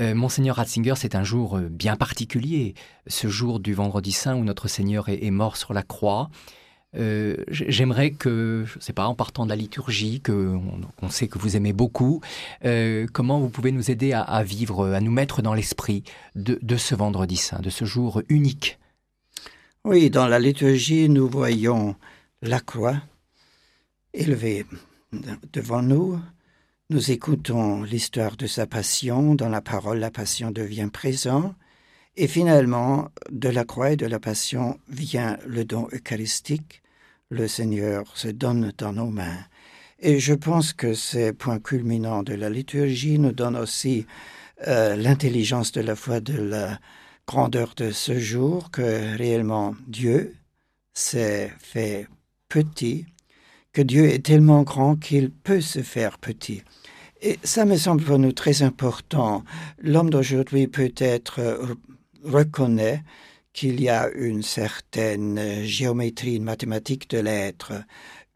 Euh, Monseigneur Ratzinger, c'est un jour euh, bien particulier, ce jour du vendredi saint où notre Seigneur est, mort sur la croix. Euh, j'aimerais que, je ne sais pas, en partant de la liturgie, que on, sait que vous aimez beaucoup, comment vous pouvez nous aider à, vivre, à nous mettre dans l'esprit de, ce vendredi saint, de ce jour unique? Oui, dans la liturgie, nous voyons la croix élevée devant nous, nous écoutons l'histoire de sa passion, dans la parole la passion devient présent, et finalement, de la croix et de la passion vient le don eucharistique, le Seigneur se donne dans nos mains. Et je pense que ces points culminants de la liturgie nous donnent aussi euh, l'intelligence de la foi de la grandeur de ce jour, que réellement Dieu s'est fait petit, que Dieu est tellement grand qu'il peut se faire petit. Et ça me semble pour nous très important. L'homme d'aujourd'hui peut-être euh, reconnaît qu'il y a une certaine géométrie, une mathématique de l'être,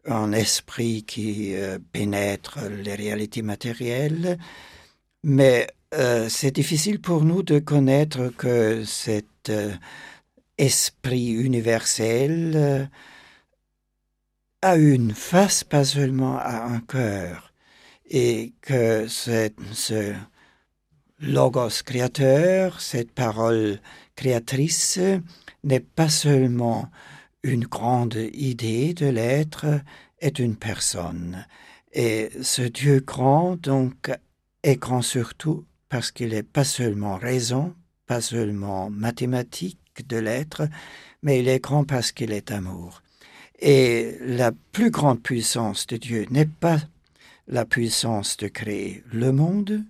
un esprit qui euh, pénètre les réalités matérielles, mais euh, c'est difficile pour nous de connaître que cet esprit universel a une face, pas seulement à un cœur et que ce logos créateur, cette parole créatrice, n'est pas seulement une grande idée de l'être, est une personne. Et ce Dieu grand, donc, est grand surtout parce qu'il n'est pas seulement raison, pas seulement mathématique de l'être, mais il est grand parce qu'il est amour. Et la plus grande puissance de Dieu n'est pas la puissance de créer le monde,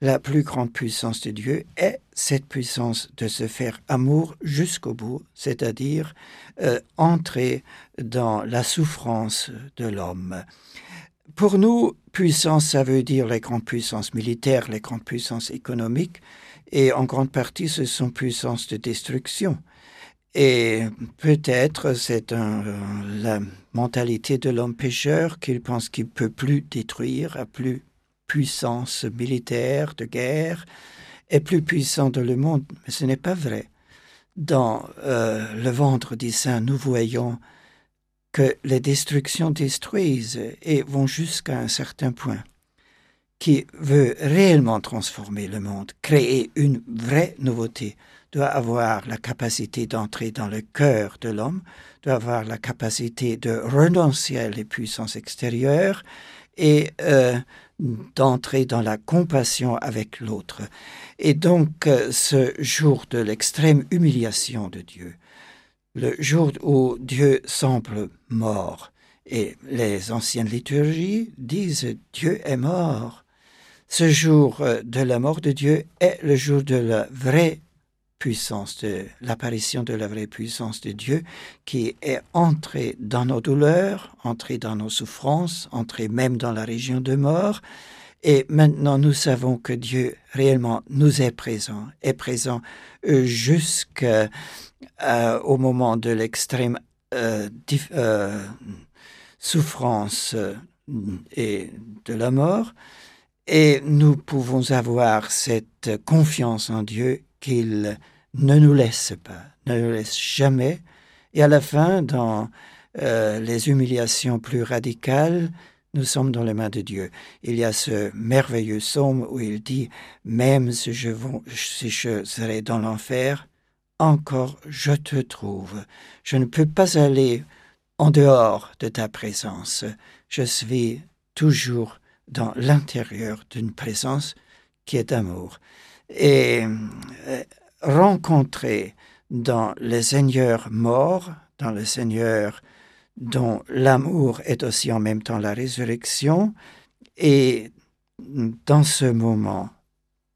la plus grande puissance de Dieu est cette puissance de se faire amour jusqu'au bout, c'est-à-dire euh, entrer dans la souffrance de l'homme. Pour nous, puissance, ça veut dire les grandes puissances militaires, les grandes puissances économiques, et en grande partie, ce sont puissances de destruction. Et peut-être c'est la mentalité de l'homme pécheur qu'il pense qu'il peut plus détruire, a plus puissance militaire de guerre, est plus puissant dans le monde. Mais ce n'est pas vrai. Dans euh, le ventre des saints, nous voyons que les destructions détruisent et vont jusqu'à un certain point qui veut réellement transformer le monde, créer une vraie nouveauté, doit avoir la capacité d'entrer dans le cœur de l'homme, doit avoir la capacité de renoncer à les puissances extérieures et euh, d'entrer dans la compassion avec l'autre. Et donc euh, ce jour de l'extrême humiliation de Dieu, le jour où Dieu semble mort, et les anciennes liturgies disent Dieu est mort. Ce jour euh, de la mort de Dieu est le jour de la vraie puissance de l'apparition de la vraie puissance de Dieu qui est entrée dans nos douleurs, entrée dans nos souffrances, entrée même dans la région de mort. Et maintenant, nous savons que Dieu réellement nous est présent, est présent euh, jusqu'au euh, moment de l'extrême souffrance et de la mort. Et nous pouvons avoir cette confiance en Dieu qu'il ne nous laisse pas, ne nous laisse jamais. Et à la fin, dans euh, les humiliations plus radicales, nous sommes dans les mains de Dieu. Il y a ce merveilleux psaume où il dit, même si je, si je serai dans l'enfer, encore je te trouve. Je ne peux pas aller en dehors de ta présence. Je suis toujours dans l'intérieur d'une présence qui est amour et euh, rencontrer dans le Seigneur mort, dans le Seigneur dont l'amour est aussi en même temps la résurrection, et dans ce moment,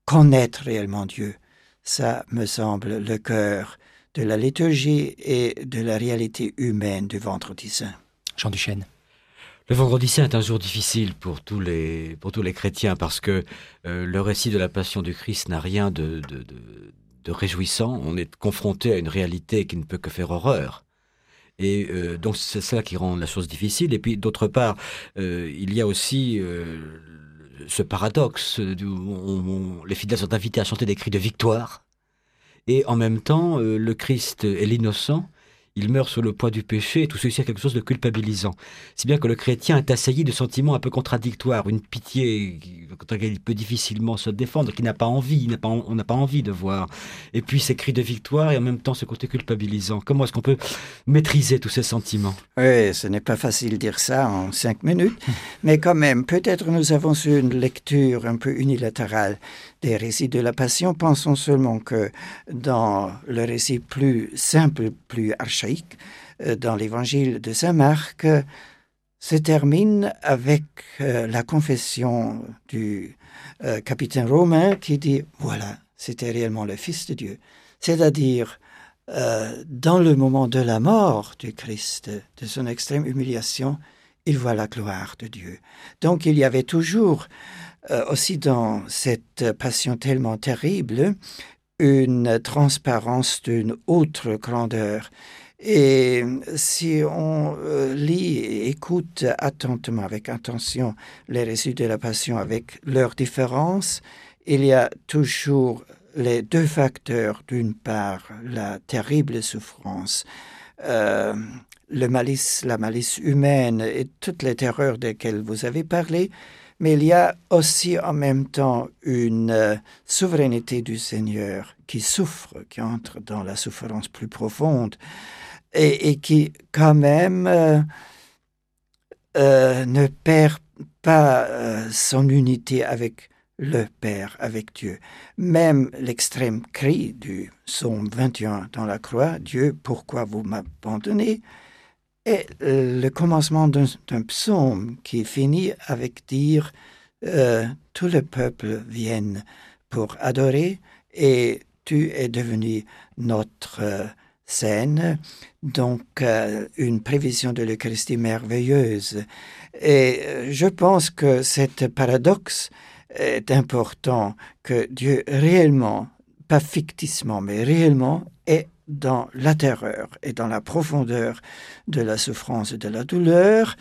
connaître réellement Dieu, ça me semble le cœur de la liturgie et de la réalité humaine du vendredi saint. Jean Duchesne. Le vendredi saint est un jour difficile pour tous les, pour tous les chrétiens parce que euh, le récit de la passion du Christ n'a rien de, de, de, réjouissant. On est confronté à une réalité qui ne peut que faire horreur. Et euh, donc c'est ça qui rend la chose difficile. Et puis d'autre part, euh, il y a aussi ce paradoxe où les fidèles sont invités à chanter des cris de victoire, et en même temps, le Christ est l'innocent, il meurt sur le poids du péché, et tout ceci est quelque chose de culpabilisant. Si bien que le chrétien est assailli de sentiments un peu contradictoires, une pitié contre laquelle il peut difficilement se défendre, qui n'a pas envie, on n'a pas envie de voir. Et puis ces cris de victoire et en même temps ce côté culpabilisant. Comment est-ce qu'on peut maîtriser tous ces sentiments? Oui, ce n'est pas facile de dire ça en cinq minutes, mais quand même, peut-être nous avons une lecture un peu unilatérale des récits de la Passion. Pensons seulement que dans le récit plus simple, plus archaïque, euh, dans l'évangile de Saint Marc, se termine avec euh, la confession du euh, capitaine romain qui dit voilà, c'était réellement le Fils de Dieu. C'est-à-dire, dans le moment de la mort du Christ, de son extrême humiliation, il voit la gloire de Dieu. Donc il y avait toujours euh, aussi dans cette passion tellement terrible une transparence d'une autre grandeur. Et si on euh, lit et écoute attentivement, avec attention, les récits de la passion avec leurs différences, il y a toujours les deux facteurs. D'une part, la terrible souffrance, euh, le malice, la malice humaine et toutes les terreurs desquelles vous avez parlé, mais il y a aussi en même temps une euh, souveraineté du Seigneur qui souffre, qui entre dans la souffrance plus profonde et, qui quand même euh, euh, ne perd pas son unité avec le Père, avec Dieu. Même l'extrême cri du psaume 21 dans la croix, Dieu, pourquoi vous m'abandonnez? euh, le commencement d'un psaume qui finit avec dire euh, tout le peuple vienne pour adorer et tu es devenu notre euh, scène, donc une prévision de l'Eucharistie merveilleuse. Et je pense que cet paradoxe est important, que Dieu réellement, pas fictivement, mais réellement, est dans la terreur et dans la profondeur de la souffrance et de la douleur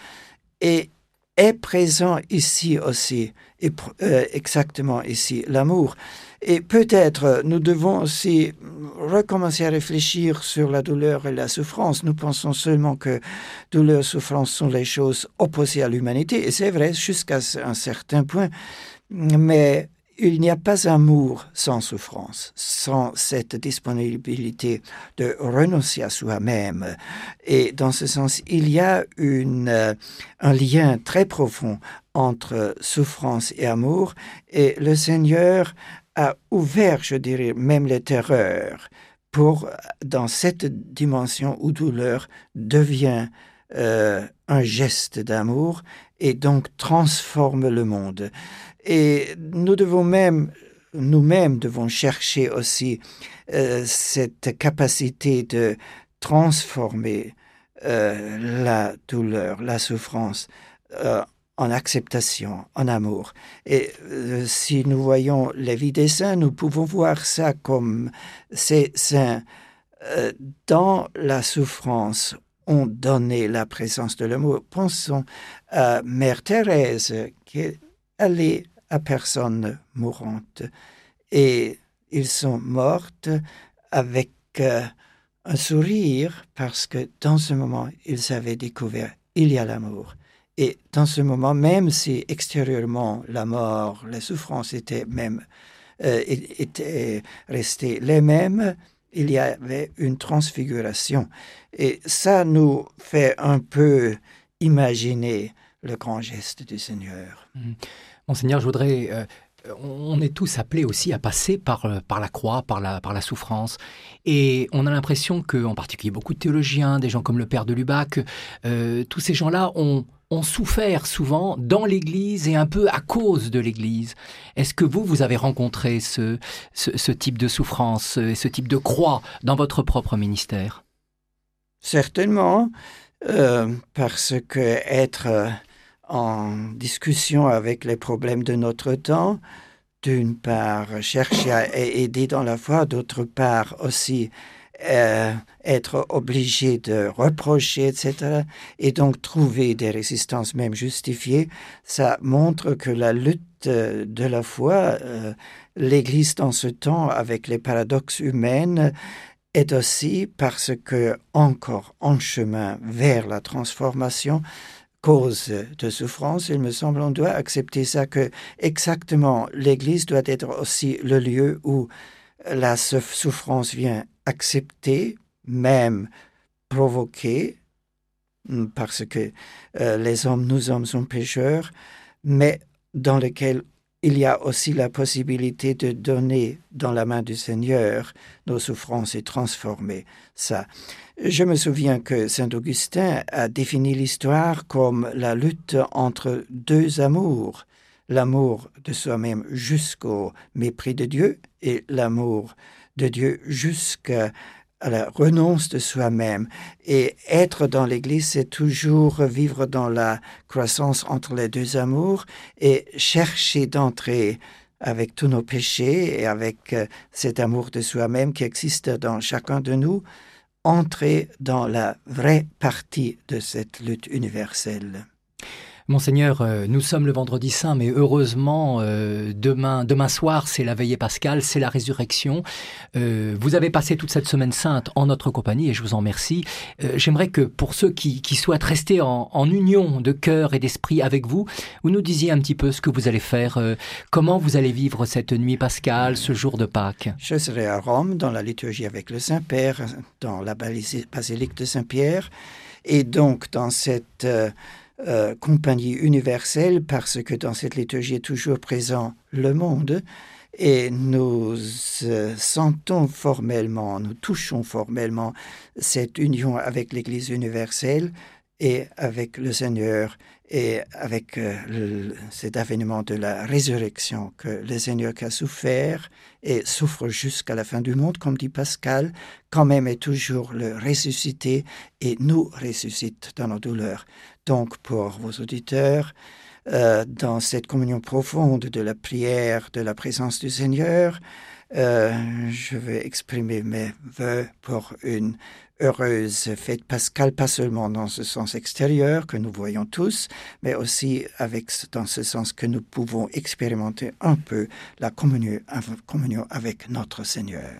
et est présent ici aussi, et, euh, exactement ici, l'amour. Et peut-être nous devons aussi recommencer à réfléchir sur la douleur et la souffrance. Nous pensons seulement que douleur et souffrance sont les choses opposées à l'humanité, et c'est vrai jusqu'à un certain point, mais il n'y a pas amour sans souffrance, sans cette disponibilité de renoncer à soi-même. Et dans ce sens, il y a euh, un lien très profond entre souffrance et amour. Et le Seigneur a ouvert, je dirais, même les terreurs pour, dans cette dimension où douleur devient euh, un geste d'amour et donc transforme le monde. Et nous devons même, nous-mêmes devons chercher aussi euh, cette capacité de transformer euh, la douleur, la souffrance euh, en acceptation, en amour. Et si nous voyons la vie des saints, nous pouvons voir ça comme ces saints dans la souffrance ont donné la présence de l'amour. Pensons à Mère Thérèse, qui allait à personne mourante. Et ils sont mortes avec euh, un sourire parce que dans ce moment, ils avaient découvert il y a l'amour. Et dans ce moment, même si extérieurement la mort, la souffrance étaient même euh, étaient restées les mêmes, il y avait une transfiguration. Et ça nous fait un peu imaginer le grand geste du Seigneur. Mmh. Monseigneur, je voudrais... Euh, on est tous appelés aussi à passer par, euh, la croix, par la, souffrance. Et on a l'impression que, en particulier beaucoup de théologiens, des gens comme le Père de Lubac, euh, tous ces gens-là ont, souffert souvent dans l'Église et un peu à cause de l'Église. Est-ce que vous, vous avez rencontré ce, type de souffrance et ce type de croix dans votre propre ministère? Certainement, parce que être en discussion avec les problèmes de notre temps, d'une part chercher à aider dans la foi, d'autre part aussi euh, être obligé de reprocher, etc., et donc trouver des résistances même justifiées, ça montre que la lutte de la foi, euh, l'Église dans ce temps, avec les paradoxes humains, est aussi parce que encore en chemin vers la transformation, cause de souffrance, il me semble, on doit accepter ça que exactement l'Église doit être aussi le lieu où la souffrance vient accepter, même provoquer, hmm, parce que euh, les hommes, nous hommes, sont pécheurs, mais dans lequel il y a aussi la possibilité de donner dans la main du Seigneur nos souffrances et transformer ça. Je me souviens que Saint Augustin a défini l'histoire comme la lutte entre deux amours, l'amour de soi-même jusqu'au mépris de Dieu et l'amour de Dieu jusqu'à la renonce de soi-même. Et être dans l'Église, c'est toujours vivre dans la croissance entre les deux amours et chercher d'entrer avec tous nos péchés et avec euh, cet amour de soi-même qui existe dans chacun de nous, entrer dans la vraie partie de cette lutte universelle. Monseigneur, euh, nous sommes le vendredi saint, mais heureusement, euh, demain, demain soir, c'est la veillée pascale, c'est la résurrection. Euh, vous avez passé toute cette semaine sainte en notre compagnie et je vous en remercie. J'aimerais que pour ceux qui, souhaitent rester en, union de cœur et d'esprit avec vous, vous nous disiez un petit peu ce que vous allez faire, comment vous allez vivre cette nuit pascale, ce jour de Pâques. Je serai à Rome dans la liturgie avec le Saint-Père, dans la basilique de Saint-Pierre. Et donc, dans cette euh, compagnie universelle parce que dans cette liturgie est toujours présent le monde et nous euh, sentons formellement, nous touchons formellement cette union avec l'Église universelle et avec le Seigneur et avec euh, cet avènement de la résurrection que le Seigneur qui a souffert et souffre jusqu'à la fin du monde, comme dit Pascal, quand même est toujours le ressuscité et nous ressuscite dans nos douleurs. Donc pour vos auditeurs, euh, dans cette communion profonde de la prière, de la présence du Seigneur, euh, je vais exprimer mes voeux pour une heureuse fête pascale, pas seulement dans ce sens extérieur que nous voyons tous, mais aussi avec, dans ce sens que nous pouvons expérimenter un peu la communion, communion avec notre Seigneur.